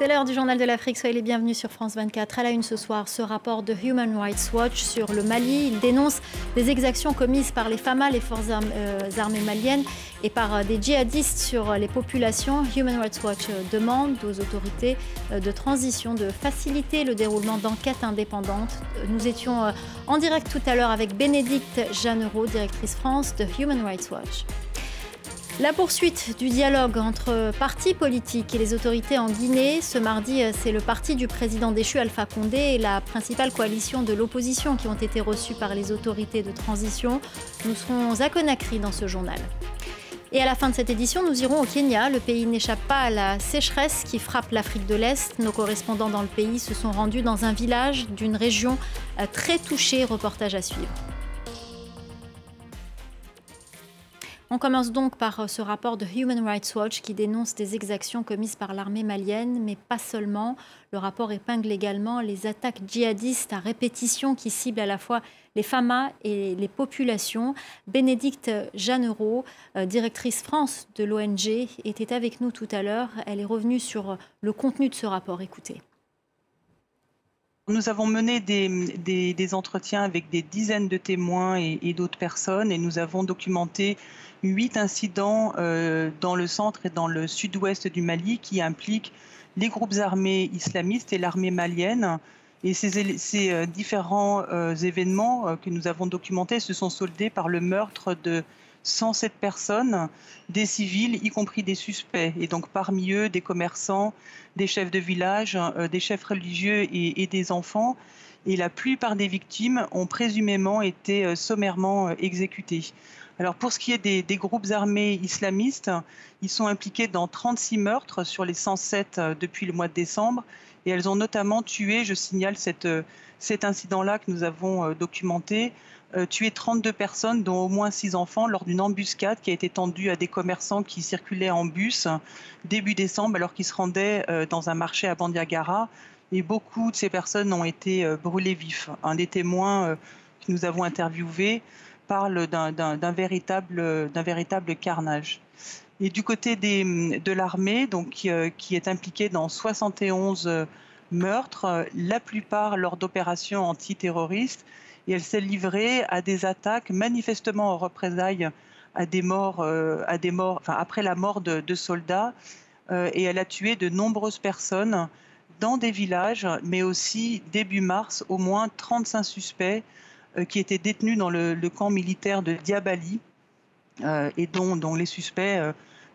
C'est l'heure du journal de l'Afrique. Soyez les bienvenus sur France 24. À la une ce soir, ce rapport de Human Rights Watch sur le Mali. Il dénonce des exactions commises par les FAMA, les forces euh, armées maliennes, et par euh, des djihadistes sur les populations. Human Rights Watch euh, demande aux autorités de transition de faciliter le déroulement d'enquêtes indépendantes. Nous étions en direct tout à l'heure avec Bénédicte Jeannereau, directrice France de Human Rights Watch. La poursuite du dialogue entre partis politiques et les autorités en Guinée. Ce mardi, c'est le parti du président déchu Alpha Condé et la principale coalition de l'opposition qui ont été reçus par les autorités de transition. Nous serons à Conakry dans ce journal. Et à la fin de cette édition, nous irons au Kenya. Le pays n'échappe pas à la sécheresse qui frappe l'Afrique de l'Est. Nos correspondants dans le pays se sont rendus dans un village d'une région euh, très touchée. Reportage à suivre. On commence donc par euh, ce rapport de Human Rights Watch qui dénonce des exactions commises par l'armée malienne, mais pas seulement. Le rapport épingle également les attaques djihadistes à répétition qui ciblent à la fois les FAMA et les populations. Bénédicte Jeannereau, euh, directrice France de l'ONG, était avec nous tout à l'heure. Elle est revenue sur le contenu de ce rapport. Écoutez. Nous avons mené des, entretiens avec des dizaines de témoins et, d'autres personnes et nous avons documenté huit incidents euh, dans le centre et dans le sud-ouest du Mali qui impliquent les groupes armés islamistes et l'armée malienne. Et ces, euh, différents euh, événements que nous avons documentés se sont soldés par le meurtre de 107 personnes, des civils, y compris des suspects, et donc parmi eux des commerçants, des chefs de village, euh, des chefs religieux et, des enfants. Et la plupart des victimes ont présumément été euh, sommairement euh, exécutées. Alors pour ce qui est des, groupes armés islamistes, ils sont impliqués dans 36 meurtres sur les 107 depuis le mois de décembre. Et elles ont notamment tué, je signale cet incident-là que nous avons documenté, tué 32 personnes, dont au moins 6 enfants, lors d'une embuscade qui a été tendue à des commerçants qui circulaient en bus début décembre alors qu'ils se rendaient euh, dans un marché à Bandiagara. Et beaucoup de ces personnes ont été euh, brûlées vifs. Un des témoins que nous avons interviewés parle d'un véritable, véritable carnage. Et du côté des, de l'armée, qui, est impliquée dans 71 meurtres, la plupart lors d'opérations antiterroristes, et elle s'est livrée à des attaques manifestement en représailles à des morts, euh, à des morts, enfin, après la mort de, soldats, euh, et elle a tué de nombreuses personnes dans des villages, mais aussi début mars, au moins 35 suspects euh, qui étaient détenus dans le, camp militaire de Diabali et dont, les suspects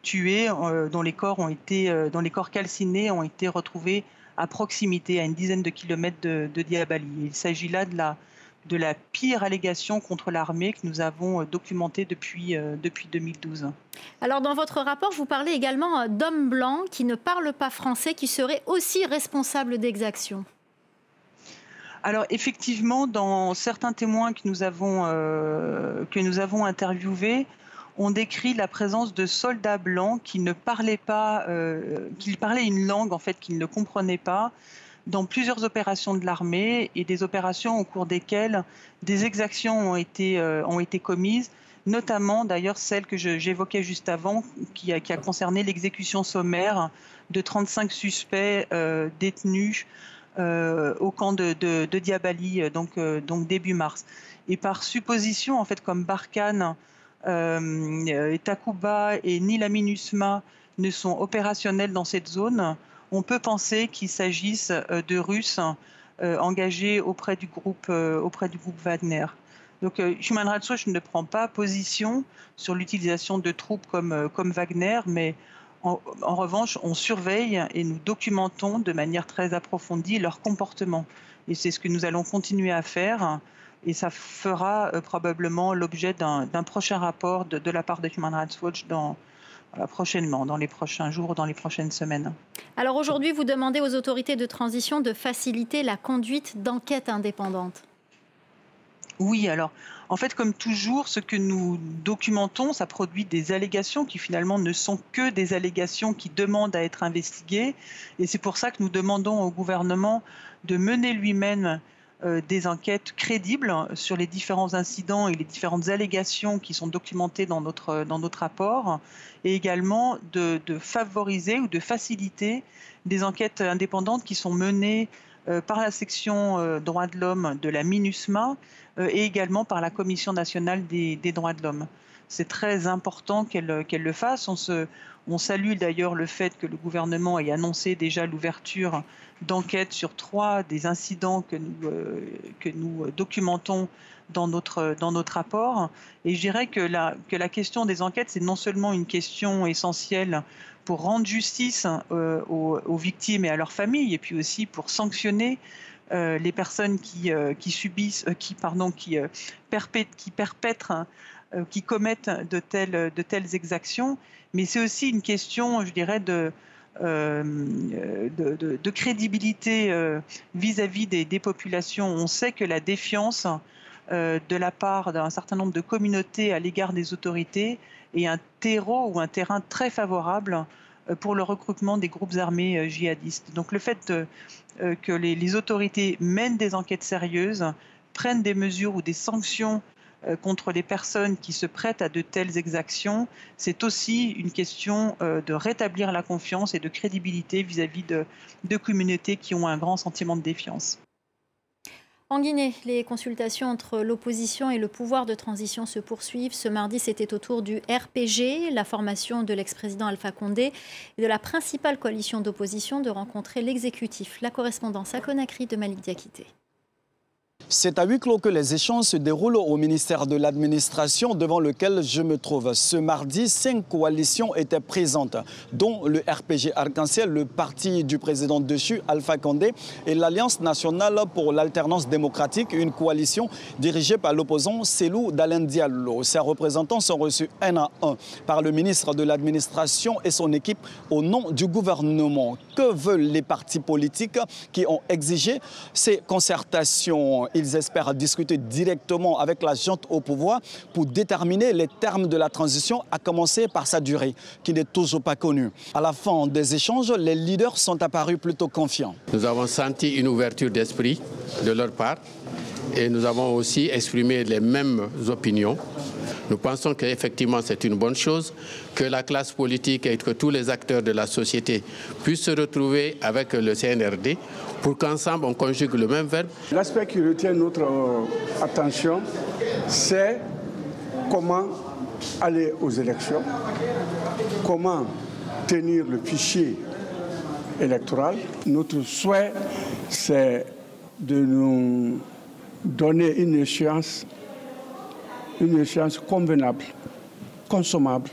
tués, dont les corps ont été, dont les corps calcinés ont été retrouvés à proximité, à une dizaine de kilomètres de, de Diabali. Il s'agit là de la, de la pire allégation contre l'armée que nous avons euh, documentée depuis, euh, depuis 2012. Alors dans votre rapport, vous parlez également euh, d'hommes blancs qui ne parlent pas français, qui seraient aussi responsables d'exactions. Alors effectivement, dans certains témoins que nous avons, que nous avons interviewés, on décrit la présence de soldats blancs qui ne parlaient pas, qui parlaient une langue en fait qu'ils ne comprenaient pas, dans plusieurs opérations de l'armée et des opérations au cours desquelles des exactions ont été, euh, ont été commises, notamment d'ailleurs celle que j'évoquais juste avant, qui a, concerné l'exécution sommaire de 35 suspects euh, détenus euh, au camp de, Diabali, donc, donc début mars. Et par supposition, en fait, comme Barkhane, Takuba et ni la MINUSMA ne sont opérationnels dans cette zone, on peut penser qu'il s'agisse euh, de Russes euh, engagés auprès du groupe, euh, auprès du groupe Wagner. Donc Human Rights Watch ne prend pas position sur l'utilisation de troupes comme, Wagner, mais en, revanche, on surveille et nous documentons de manière très approfondie leur comportement. Et c'est ce que nous allons continuer à faire. Et ça fera probablement l'objet d'un prochain rapport de, de, la part de Human Rights Watch dans, prochainement, dans les prochains jours, dans les prochaines semaines. Alors aujourd'hui, vous demandez aux autorités de transition de faciliter la conduite d'enquêtes indépendantes. Oui, alors en fait, comme toujours, ce que nous documentons, ça produit des allégations qui finalement ne sont que des allégations qui demandent à être investiguées. Et c'est pour ça que nous demandons au gouvernement de mener lui-même des enquêtes crédibles sur les différents incidents et les différentes allégations qui sont documentées dans notre, notre rapport, et également de, favoriser ou de faciliter des enquêtes indépendantes qui sont menées euh, par la section euh, droits de l'homme de la MINUSMA et également par la Commission nationale des, droits de l'homme. C'est très important qu'elle le fasse. On, se, on salue d'ailleurs le fait que le gouvernement ait annoncé déjà l'ouverture d'enquête sur trois des incidents que nous, euh, que nous documentons dans notre, dans notre rapport. Et je dirais que la, que la question des enquêtes, c'est non seulement une question essentielle pour rendre justice euh, aux, victimes et à leurs familles, et puis aussi pour sanctionner euh, les personnes qui, qui subissent, qui, pardon, qui, qui perpètrent qui commettent de telles, exactions, mais c'est aussi une question, je dirais, de, euh, crédibilité euh, vis-à-vis des, populations. On sait que la défiance euh, de la part d'un certain nombre de communautés à l'égard des autorités est un terreau ou un terrain très favorable pour le recrutement des groupes armés djihadistes. Donc le fait que les, autorités mènent des enquêtes sérieuses, prennent des mesures ou des sanctions euh, contre les personnes qui se prêtent à de telles exactions, c'est aussi une question euh, de rétablir la confiance et de crédibilité vis-à-vis de, de communautés qui ont un grand sentiment de défiance. En Guinée, les consultations entre l'opposition et le pouvoir de transition se poursuivent. Ce mardi, c'était au tour du RPG, la formation de l'ex-président Alpha Condé et de la principale coalition d'opposition de rencontrer l'exécutif. La correspondance à Conakry de Malik Diakité. C'est à huis clos que les échanges se déroulent au ministère de l'Administration devant lequel je me trouve. Ce mardi, cinq coalitions étaient présentes, dont le RPG Arc-en-Ciel, le parti du président dessus, Alpha Condé, et l'Alliance nationale pour l'alternance démocratique, une coalition dirigée par l'opposant Selou Dalen Diallo. Ses représentants sont reçus un à un par le ministre de l'Administration et son équipe au nom du gouvernement. Que veulent les partis politiques qui ont exigé ces concertations? Ils espèrent discuter directement avec la junte au pouvoir pour déterminer les termes de la transition, à commencer par sa durée, qui n'est toujours pas connue. À la fin des échanges, les leaders sont apparus plutôt confiants. Nous avons senti une ouverture d'esprit de leur part et nous avons aussi exprimé les mêmes opinions. Nous pensons qu'effectivement c'est une bonne chose que la classe politique et que tous les acteurs de la société puissent se retrouver avec le CNRD pour qu'ensemble on conjugue le même verbe. L'aspect qui retient notre euh, attention, c'est comment aller aux élections, comment tenir le fichier électoral. Notre souhait, c'est de nous donner une échéance, une échéance convenable, consommable,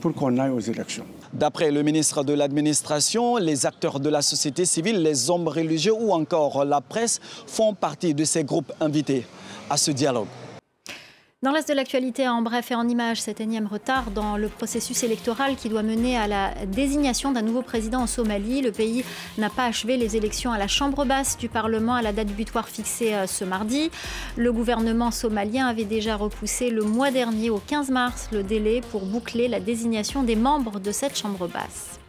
pour qu'on aille aux élections. D'après le ministre de l'Administration, les acteurs de la société civile, les hommes religieux ou encore la presse font partie de ces groupes invités à ce dialogue. Dans l'Est de l'actualité, en bref et en images, cet énième retard dans le processus électoral qui doit mener à la désignation d'un nouveau président en Somalie. Le pays n'a pas achevé les élections à la Chambre basse du Parlement à la date butoir fixée euh, ce mardi. Le gouvernement somalien avait déjà repoussé le mois dernier, au 15 mars, le délai pour boucler la désignation des membres de cette Chambre basse.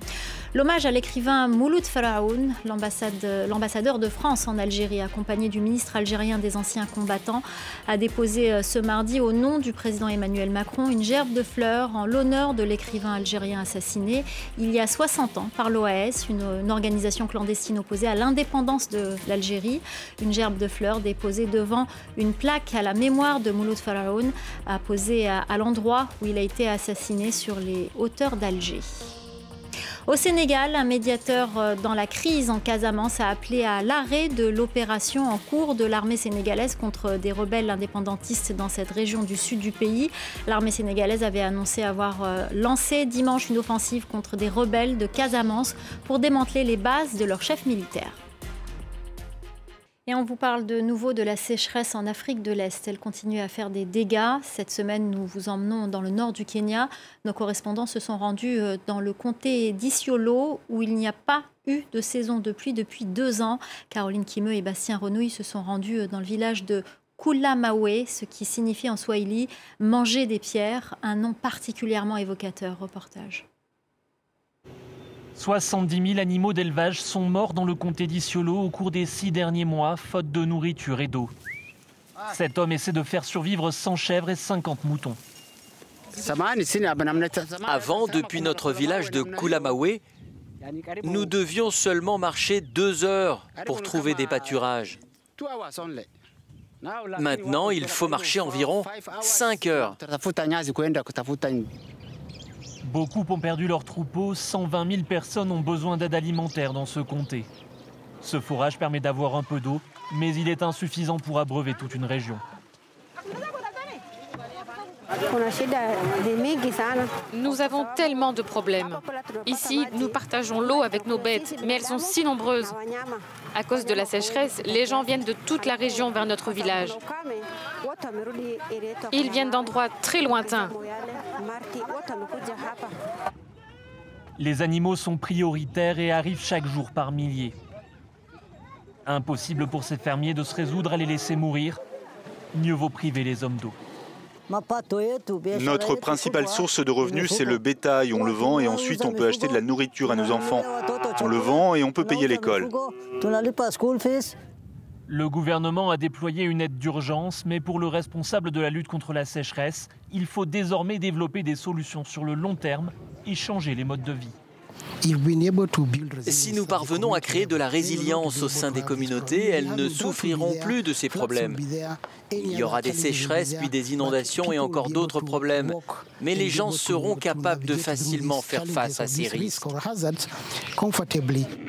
L'hommage à l'écrivain Mouloud Faraoun, l'ambassadeur de France en Algérie, accompagné du ministre algérien des anciens combattants, a déposé euh, ce mardi au nom du président Emmanuel Macron une gerbe de fleurs en l'honneur de l'écrivain algérien assassiné il y a 60 ans par l'OAS, une, organisation clandestine opposée à l'indépendance de l'Algérie. Une gerbe de fleurs déposée devant une plaque à la mémoire de Mouloud Faraoun, posée à l'endroit où il a été assassiné sur les hauteurs d'Alger. Au Sénégal, un médiateur euh, dans la crise en Casamance a appelé à l'arrêt de l'opération en cours de l'armée sénégalaise contre des rebelles indépendantistes dans cette région du sud du pays. L'armée sénégalaise avait annoncé avoir euh, lancé dimanche une offensive contre des rebelles de Casamance pour démanteler les bases de leur chef militaire. Et on vous parle de nouveau de la sécheresse en Afrique de l'Est. Elle continue à faire des dégâts. Cette semaine, nous vous emmenons dans le nord du Kenya. Nos correspondants se sont rendus euh, dans le comté d'Isiolo, où il n'y a pas eu de saison de pluie depuis deux ans. Caroline Kimeux et Bastien Renouille se sont rendus euh, dans le village de Kulamawe, ce qui signifie en swahili manger des pierres, un nom particulièrement évocateur. Reportage. 70 000 animaux d'élevage sont morts dans le comté d'Isiolo au cours des six derniers mois, faute de nourriture et d'eau. Cet homme essaie de faire survivre 100 chèvres et 50 moutons. Avant, depuis notre village de Kulamawe, nous devions seulement marcher deux heures pour trouver des pâturages. Maintenant, il faut marcher environ 5 heures. Beaucoup ont perdu leurs troupeaux, 120 000 personnes ont besoin d'aide alimentaire dans ce comté. Ce forage permet d'avoir un peu d'eau, mais il est insuffisant pour abreuver toute une région. Nous avons tellement de problèmes. Ici, nous partageons l'eau avec nos bêtes, mais elles sont si nombreuses. À cause de la sécheresse, les gens viennent de toute la région vers notre village. Ils viennent d'endroits très lointains. Les animaux sont prioritaires et arrivent chaque jour par milliers. Impossible pour ces fermiers de se résoudre à les laisser mourir. Mieux vaut priver les hommes d'eau. Notre principale source de revenus, c'est le bétail. On le vend et ensuite on peut acheter de la nourriture à nos enfants. On le vend et on peut payer l'école. Le gouvernement a déployé une aide d'urgence, mais pour le responsable de la lutte contre la sécheresse, il faut désormais développer des solutions sur le long terme et changer les modes de vie. Si nous parvenons à créer de la résilience au sein des communautés, elles ne souffriront plus de ces problèmes. Il y aura des sécheresses, puis des inondations et encore d'autres problèmes. Mais les gens seront capables de facilement faire face à ces risques.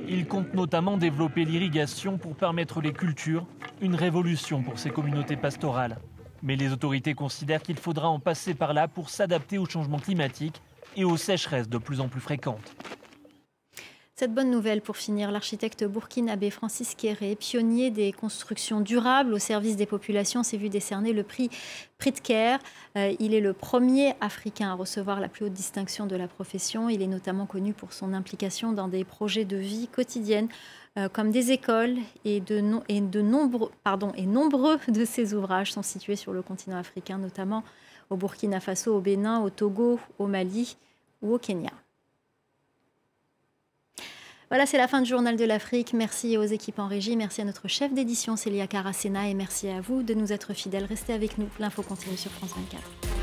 Il compte notamment développer l'irrigation pour permettre les cultures, une révolution pour ces communautés pastorales. Mais les autorités considèrent qu'il faudra en passer par là pour s'adapter au changement climatique et aux sécheresses de plus en plus fréquentes. Cette bonne nouvelle pour finir, l'architecte burkinabé Francis Kéré, pionnier des constructions durables au service des populations, s'est vu décerner le prix Pritker. Euh, il est le premier Africain à recevoir la plus haute distinction de la profession. Il est notamment connu pour son implication dans des projets de vie quotidienne euh, comme des écoles et de, de et nombreux de ses ouvrages sont situés sur le continent africain, notamment au Burkina Faso, au Bénin, au Togo, au Mali ou au Kenya. Voilà, c'est la fin du Journal de l'Afrique. Merci aux équipes en régie, merci à notre chef d'édition Célia Caracena et merci à vous de nous être fidèles. Restez avec nous, l'info continue sur France 24.